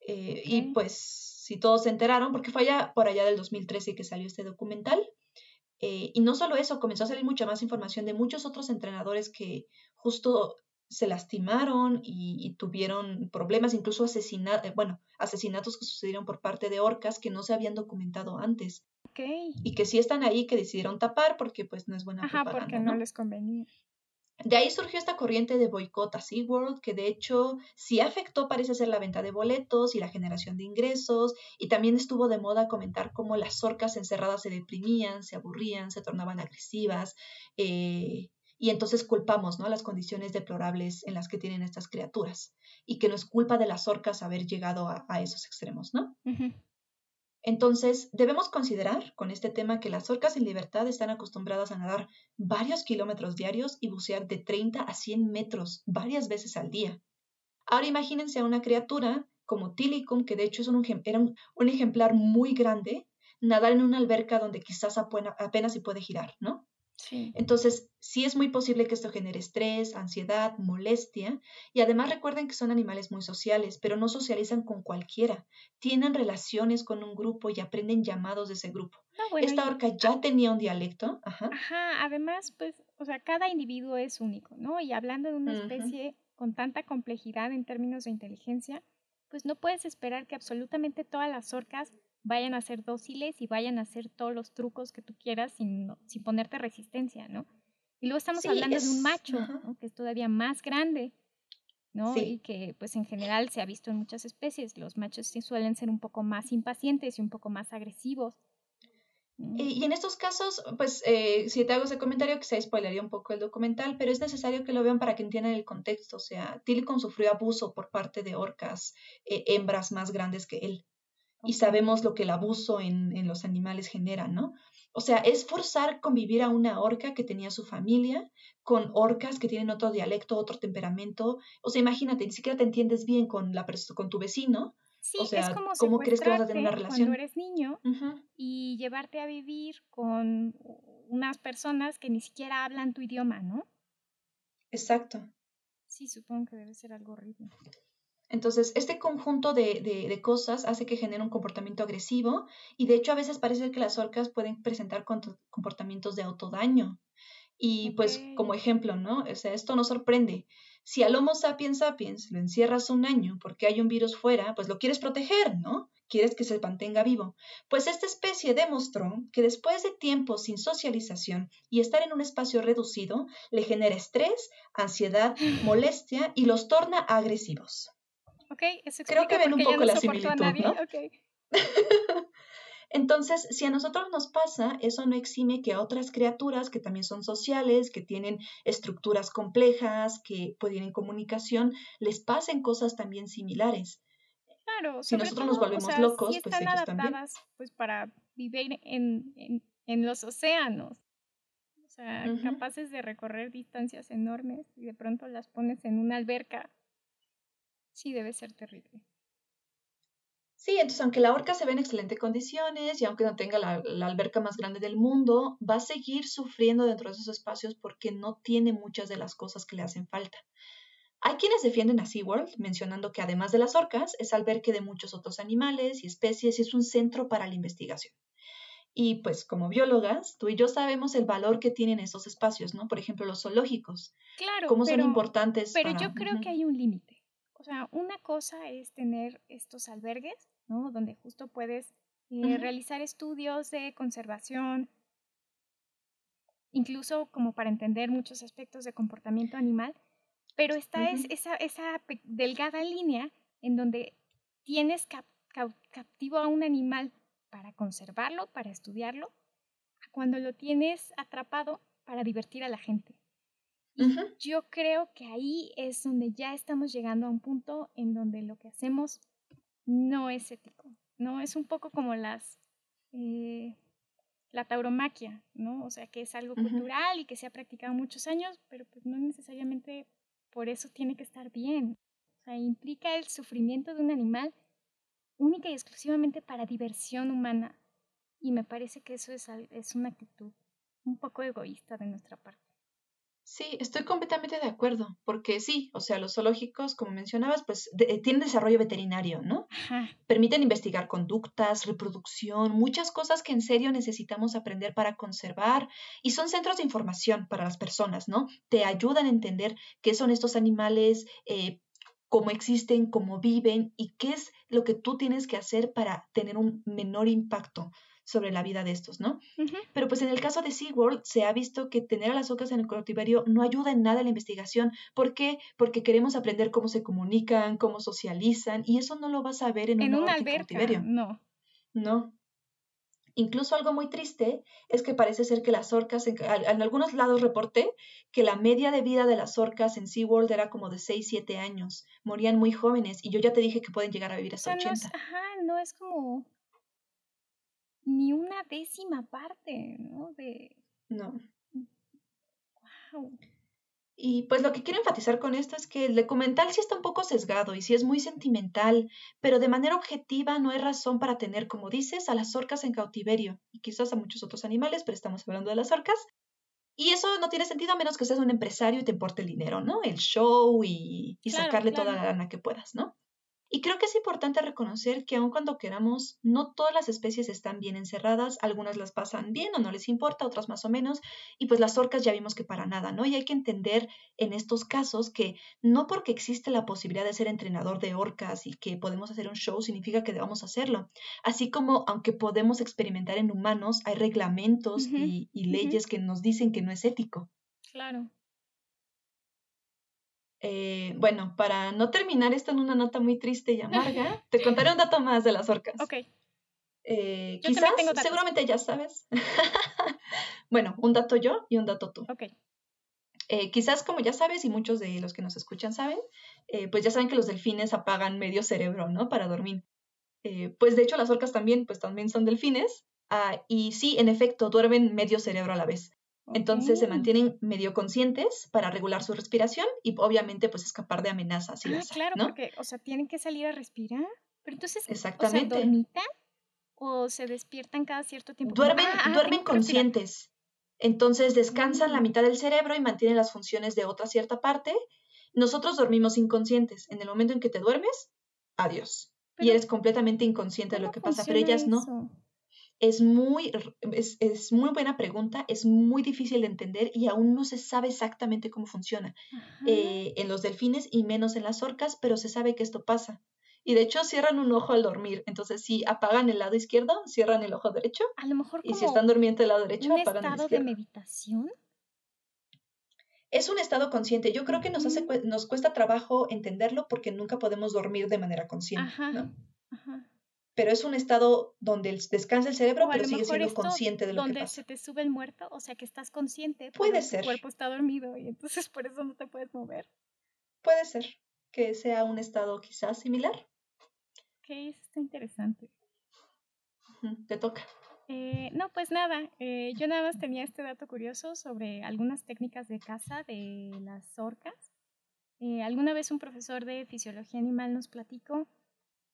Y pues si todos se enteraron, porque fue allá por allá del 2013 que salió este documental. Eh, y no solo eso, comenzó a salir mucha más información de muchos otros entrenadores que justo se lastimaron y, tuvieron problemas, incluso asesinatos, eh, bueno, asesinatos que sucedieron por parte de orcas que no se habían documentado antes. Y que sí están ahí, que decidieron tapar porque pues no es buena Ajá, porque no les convenía. De ahí surgió esta corriente de boicot a SeaWorld, que de hecho sí afectó, parece ser, la venta de boletos y la generación de ingresos, y también estuvo de moda comentar cómo las orcas encerradas se deprimían, se aburrían, se tornaban agresivas, eh, y entonces culpamos ¿no? las condiciones deplorables en las que tienen estas criaturas y que no es culpa de las orcas haber llegado a, esos extremos, ¿no? Entonces, debemos considerar con este tema que las orcas en libertad están acostumbradas a nadar varios kilómetros diarios y bucear de 30 a 100 metros varias veces al día. Ahora imagínense a una criatura como Tilicum, que de hecho es un, era un, ejemplar muy grande, nadar en una alberca donde quizás apenas se puede girar, ¿no? Entonces, sí es muy posible que esto genere estrés, ansiedad, molestia, y además recuerden que son animales muy sociales, pero no socializan con cualquiera. Tienen relaciones con un grupo y aprenden llamados de ese grupo. Esta orca ya tenía un dialecto. Ajá. además, pues, o sea, cada individuo es único, ¿no? Y hablando de una especie con tanta complejidad en términos de inteligencia, pues no puedes esperar que absolutamente todas las orcas vayan a ser dóciles y vayan a hacer todos los trucos que tú quieras sin, sin ponerte resistencia, ¿no? Y luego estamos hablando de un macho, que es todavía más grande, ¿no? Y que pues en general se ha visto en muchas especies, los machos sí suelen ser un poco más impacientes y un poco más agresivos. Y, en estos casos, pues eh, si te hago ese comentario, que se spoilería un poco el documental, pero es necesario que lo vean para que entiendan el contexto. O sea, Tilicon sufrió abuso por parte de orcas, eh, hembras más grandes que él y sabemos lo que el abuso en, en, los animales genera, ¿no? O sea, es forzar convivir a una orca que tenía su familia con orcas que tienen otro dialecto, otro temperamento. O sea, imagínate, ni siquiera te entiendes bien con, la, con tu vecino. Sí, o sea, es como ¿cómo crees que vas a tener una relación? Cuando eres niño y llevarte a vivir con unas personas que ni siquiera hablan tu idioma, ¿no? Exacto. Sí, supongo que debe ser algo horrible. Entonces, este conjunto de, cosas hace que genere un comportamiento agresivo y de hecho a veces parece que las orcas pueden presentar comportamientos de autodaño. Y pues como ejemplo, ¿no? O sea, esto no sorprende. Si al Homo sapiens sapiens lo encierras un año porque hay un virus fuera, pues lo quieres proteger, ¿no? Quieres que se mantenga vivo. Pues esta especie demostró que después de tiempo sin socialización y estar en un espacio reducido, le genera estrés, ansiedad, molestia y los torna agresivos. Creo que ven un poco la similitud, ¿no? Entonces, si a nosotros nos pasa, eso no exime que a otras criaturas que también son sociales, que tienen estructuras complejas, que tienen comunicación, les pasen cosas también similares. Claro, si nosotros nos volvemos locos, pues están adaptadas, pues para vivir en, en, los océanos. O sea, capaces de recorrer distancias enormes y de pronto las pones en una alberca sí debe ser terrible. Sí, entonces aunque la orca se ve en excelentes condiciones y aunque no tenga la, alberca más grande del mundo, va a seguir sufriendo dentro de esos espacios porque no tiene muchas de las cosas que le hacen falta. Hay quienes defienden a SeaWorld, mencionando que además de las orcas, es albergue de muchos otros animales y especies y es un centro para la investigación. Y pues como biólogas, tú y yo sabemos el valor que tienen esos espacios, ¿no? Por ejemplo, los zoológicos. Claro. Cómo son importantes. Pero yo creo que hay un límite. Sea, una cosa es tener estos albergues, ¿no? Donde justo puedes eh, realizar estudios de conservación, incluso como para entender muchos aspectos de comportamiento animal, pero esta es esa, esa delgada línea en donde tienes captivo a un animal para conservarlo, para estudiarlo, cuando lo tienes atrapado para divertir a la gente. Yo creo que ahí es donde ya estamos llegando a un punto en donde lo que hacemos no es ético, ¿no? Es un poco como las... Eh, la tauromaquia, ¿no? O sea, que es algo cultural y que se ha practicado muchos años, pero pues no necesariamente por eso tiene que estar bien. O sea, implica el sufrimiento de un animal única y exclusivamente para diversión humana. Y me parece que eso es, es una actitud un poco egoísta de nuestra parte. Sí, estoy completamente de acuerdo, porque sí, o sea, los zoológicos, como mencionabas, pues eh, tienen desarrollo veterinario, ¿no? Permiten investigar conductas, reproducción, muchas cosas que en serio necesitamos aprender para conservar y son centros de información para las personas, ¿no? Te ayudan a entender qué son estos animales, eh, cómo existen, cómo viven y qué es lo que tú tienes que hacer para tener un menor impacto sobre la vida de estos, ¿no? Pero pues en el caso de SeaWorld se ha visto que tener a las ocas en el cautiverio no ayuda en nada a la investigación. ¿Por qué? Porque queremos aprender cómo se comunican, cómo socializan, y eso no lo vas a ver en, un, cautiverio. No. No. Incluso algo muy triste es que parece ser que las orcas, en, en, algunos lados reporté que la media de vida de las orcas en SeaWorld era como de 6, 7 años. Morían muy jóvenes y yo ya te dije que pueden llegar a vivir hasta 80. No es, ajá, no es como ni una décima parte, ¿no? De... No. Wow. Y pues lo que quiero enfatizar con esto es que el documental sí está un poco sesgado y sí es muy sentimental, pero de manera objetiva no hay razón para tener, como dices, a las orcas en cautiverio y quizás a muchos otros animales, pero estamos hablando de las orcas. Y eso no tiene sentido a menos que seas un empresario y te importe el dinero, ¿no? El show y, sacarle toda la lana que puedas, ¿no? Y creo que es importante reconocer que aun cuando queramos, no todas las especies están bien encerradas, algunas las pasan bien o no les importa, otras más o menos, y pues las orcas ya vimos que para nada, ¿no? Y hay que entender en estos casos que no porque existe la posibilidad de ser entrenador de orcas y que podemos hacer un show significa que debamos hacerlo. Así como aunque podemos experimentar en humanos, hay reglamentos y, leyes que nos dicen que no es ético. Claro. Eh, bueno, para no terminar esto en una nota muy triste y amarga, te contaré un dato más de las orcas. Ok. Eh, quizás, seguramente ya sabes. bueno, un dato yo y un dato tú. Ok. Eh, quizás como ya sabes y muchos de los que nos escuchan saben, pues ya saben que los delfines apagan medio cerebro, ¿no? Para dormir. pues de hecho las orcas también, pues también son delfines. Ah, y sí, en efecto, duermen medio cerebro a la vez. Entonces se mantienen medio conscientes para regular su respiración y obviamente pues escapar de amenazas. Y ah, claro, porque, o sea, tienen que salir a respirar. Pero entonces, Exactamente. O ¿dormitan o se despiertan cada cierto tiempo? Duermen, ah, ah, duermen conscientes. Entonces descansan la mm. mitad del cerebro y mantienen las funciones de otra cierta parte. Nosotros dormimos inconscientes. En el momento en que te duermes, adiós. y eres completamente inconsciente de lo que pasa, pero ellas no. Es muy, es, muy buena pregunta, es muy difícil de entender y aún no se sabe exactamente cómo funciona eh, en los delfines y menos en las orcas, pero se sabe que esto pasa. Y de hecho cierran un ojo al dormir. Entonces, si apagan el lado izquierdo, cierran el ojo derecho. A lo mejor Y si están durmiendo el lado derecho, apagan el izquierdo. estado de meditación? Es un estado consciente. Yo creo que nos, hace, nos cuesta trabajo entenderlo porque nunca podemos dormir de manera consciente. ¿no? Ajá pero es un estado donde descansa el cerebro, pero sigue siendo consciente de lo que pasa. Donde se te sube el muerto, o sea que estás consciente. Puede ser. Tu cuerpo está dormido y entonces por eso no te puedes mover. Puede ser que sea un estado quizás similar. Ok, eso está interesante. Te toca. Eh, no, pues nada, eh, yo nada más tenía este dato curioso sobre algunas técnicas de caza de las orcas. Eh, alguna vez un profesor de fisiología animal nos platicó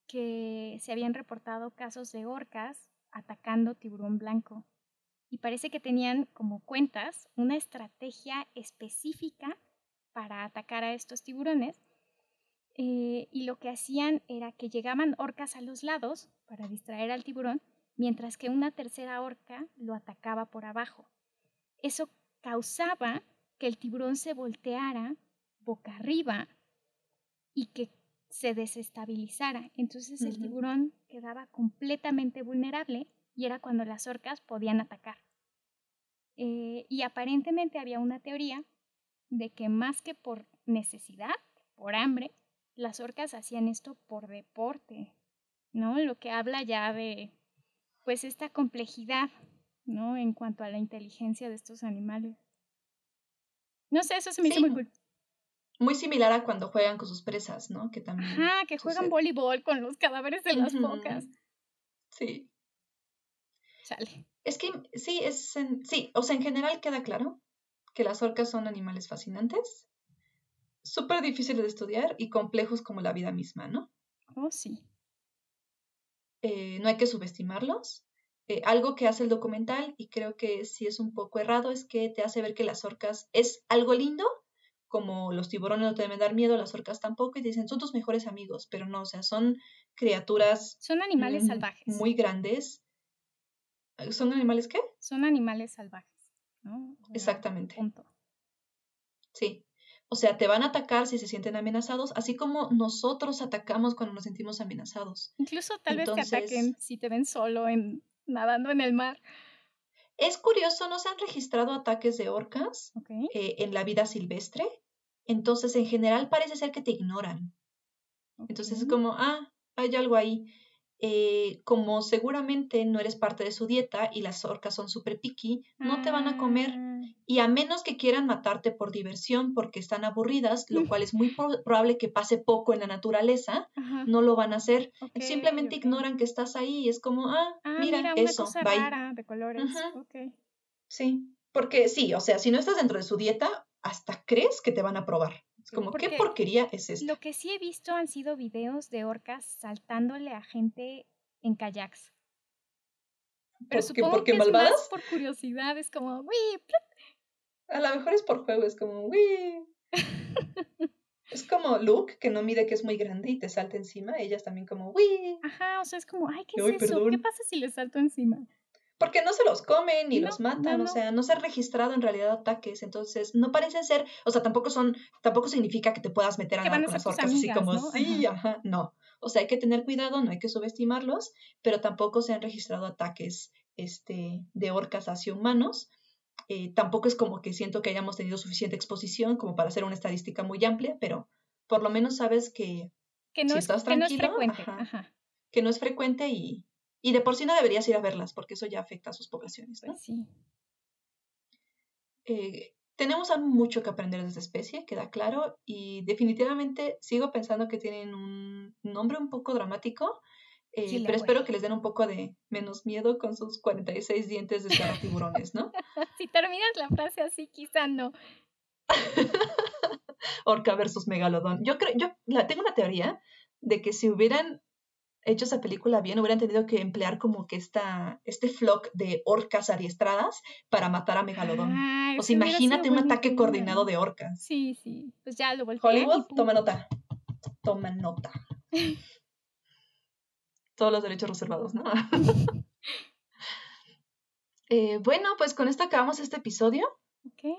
que se habían reportado casos de orcas atacando tiburón blanco. Y parece que tenían como cuentas una estrategia específica para atacar a estos tiburones. Eh, y lo que hacían era que llegaban orcas a los lados para distraer al tiburón, mientras que una tercera orca lo atacaba por abajo. Eso causaba que el tiburón se volteara boca arriba y que se desestabilizara. Entonces el tiburón quedaba completamente vulnerable y era cuando las orcas podían atacar. Eh, y aparentemente había una teoría de que más que por necesidad, por hambre, las orcas hacían esto por deporte, ¿no? Lo que habla ya de, pues, esta complejidad, ¿no? En cuanto a la inteligencia de estos animales. No sé, eso se me hizo muy cool. Muy similar a cuando juegan con sus presas, ¿no? Que también. Ajá, que juegan voleibol con los cadáveres de las focas. Sí. Sale. Es que sí, es sí, o sea, en general queda claro que las orcas son animales fascinantes, súper difíciles de estudiar y complejos como la vida misma, ¿no? Oh, sí. Eh, no hay que subestimarlos. Eh, algo que hace el documental, y creo que sí es un poco errado, es que te hace ver que las orcas es algo lindo, como los tiburones no te deben dar miedo, las orcas tampoco, y dicen, son tus mejores amigos, pero no, o sea, son criaturas... Son animales salvajes. Muy grandes. ¿Son animales qué? Son animales salvajes, ¿no? Exactamente. Punto. Sí. O sea, te van a atacar si se sienten amenazados, así como nosotros atacamos cuando nos sentimos amenazados. Incluso tal vez te ataquen si te ven solo en, nadando en el mar. Es curioso, no se han registrado ataques de orcas eh, en la vida silvestre, entonces, en general parece ser que te ignoran. Entonces es como, ah, hay algo ahí. eh, como seguramente no eres parte de su dieta y las orcas son súper picky, no te van a comer. Ah, Y a menos que quieran matarte por diversión porque están aburridas, lo cual es muy pro- probable que pase poco en la naturaleza, ajá, no lo van a hacer. Simplemente ignoran que estás ahí y es como, ah, Ah, mira, una eso, bye. rara de colores. Ujú. Ok. Sí, porque sí, o sea, si no estás dentro de su dieta, hasta crees que te van a probar. Es como, ¿qué Porque porquería es esta? Lo que sí he visto han sido videos de orcas saltándole a gente en kayaks. Pero ¿Por qué? supongo ¿Porque que es más malvadas? por curiosidad, es como, uy, A lo mejor es por juego, es como, uy. es como Luke, que no mide que es muy grande y te salta encima. Ellas también como, uy. ajá, o sea, es como, ay, ¿qué es eso? ¿Qué pasa si le salto encima? Porque no se los comen ni No, los no, matan, o sea, no se han registrado en realidad ataques, entonces no parecen ser, o sea, tampoco son, tampoco significa que te puedas meter a Que van nadar a con las orcas así como, sí, ajá, no. O sea, hay que tener cuidado, no hay que subestimarlos, pero tampoco se han registrado ataques este, de orcas hacia humanos. Eh, tampoco es como que siento que hayamos tenido suficiente exposición como para hacer una estadística muy amplia, pero por lo menos sabes que, Que no, Si es, estás que no es tranquilo, frecuente. ajá. Ajá, que no es frecuente y, y de por sí no deberías ir a verlas porque eso ya afecta a sus poblaciones. ¿no? pues sí. eh, tenemos aún mucho que aprender de esta especie, queda claro, y definitivamente sigo pensando que tienen un nombre un poco dramático, eh, Killer pero espero que les den un poco de menos miedo con sus 46 dientes de tiburones, ¿no? Si terminas la frase así, quizá no. Orca versus megalodón. Yo creo, yo la, tengo una teoría de que si hubieran hecho esa película bien, hubieran tenido que emplear como que esta, este flock de orcas adiestradas para matar a megalodón. Ah, o sea, imagínate un ataque idea. coordinado de orcas. Sí, sí. Pues ya lo voltean y Hollywood, toma nota. Toma nota. Todos los derechos reservados, ¿no? Eh, bueno, pues con esto acabamos este episodio. Ok.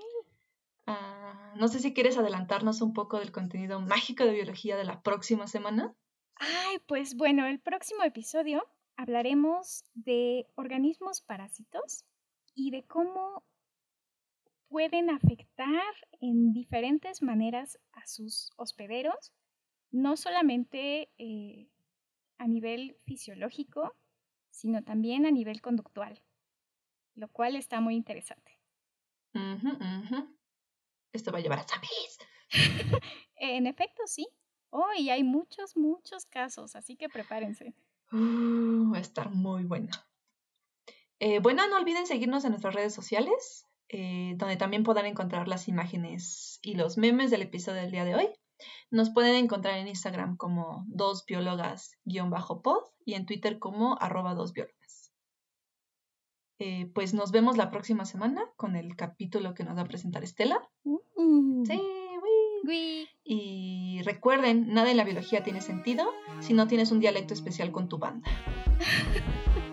Ah, no sé si quieres adelantarnos un poco del contenido mágico de biología de la próxima semana. Ay, pues bueno, el próximo episodio hablaremos de organismos parásitos y de cómo pueden afectar en diferentes maneras a sus hospederos, no solamente eh, a nivel fisiológico, sino también a nivel conductual, lo cual está muy interesante. Esto va a llevar a zombies. En efecto, sí. Oh, y hay muchos, muchos casos, así que prepárense. Uh, va a estar muy buena. Eh, bueno, no olviden seguirnos en nuestras redes sociales, eh, donde también podrán encontrar las imágenes y los memes del episodio del día de hoy. Nos pueden encontrar en Instagram como dos biólogas-pod y en Twitter como arroba dos biólogas. Eh, pues nos vemos la próxima semana con el capítulo que nos va a presentar Estela. Uh, Sí, uy. Gui. Y recuerden, nada en la biología tiene sentido si no tienes un dialecto especial con tu banda.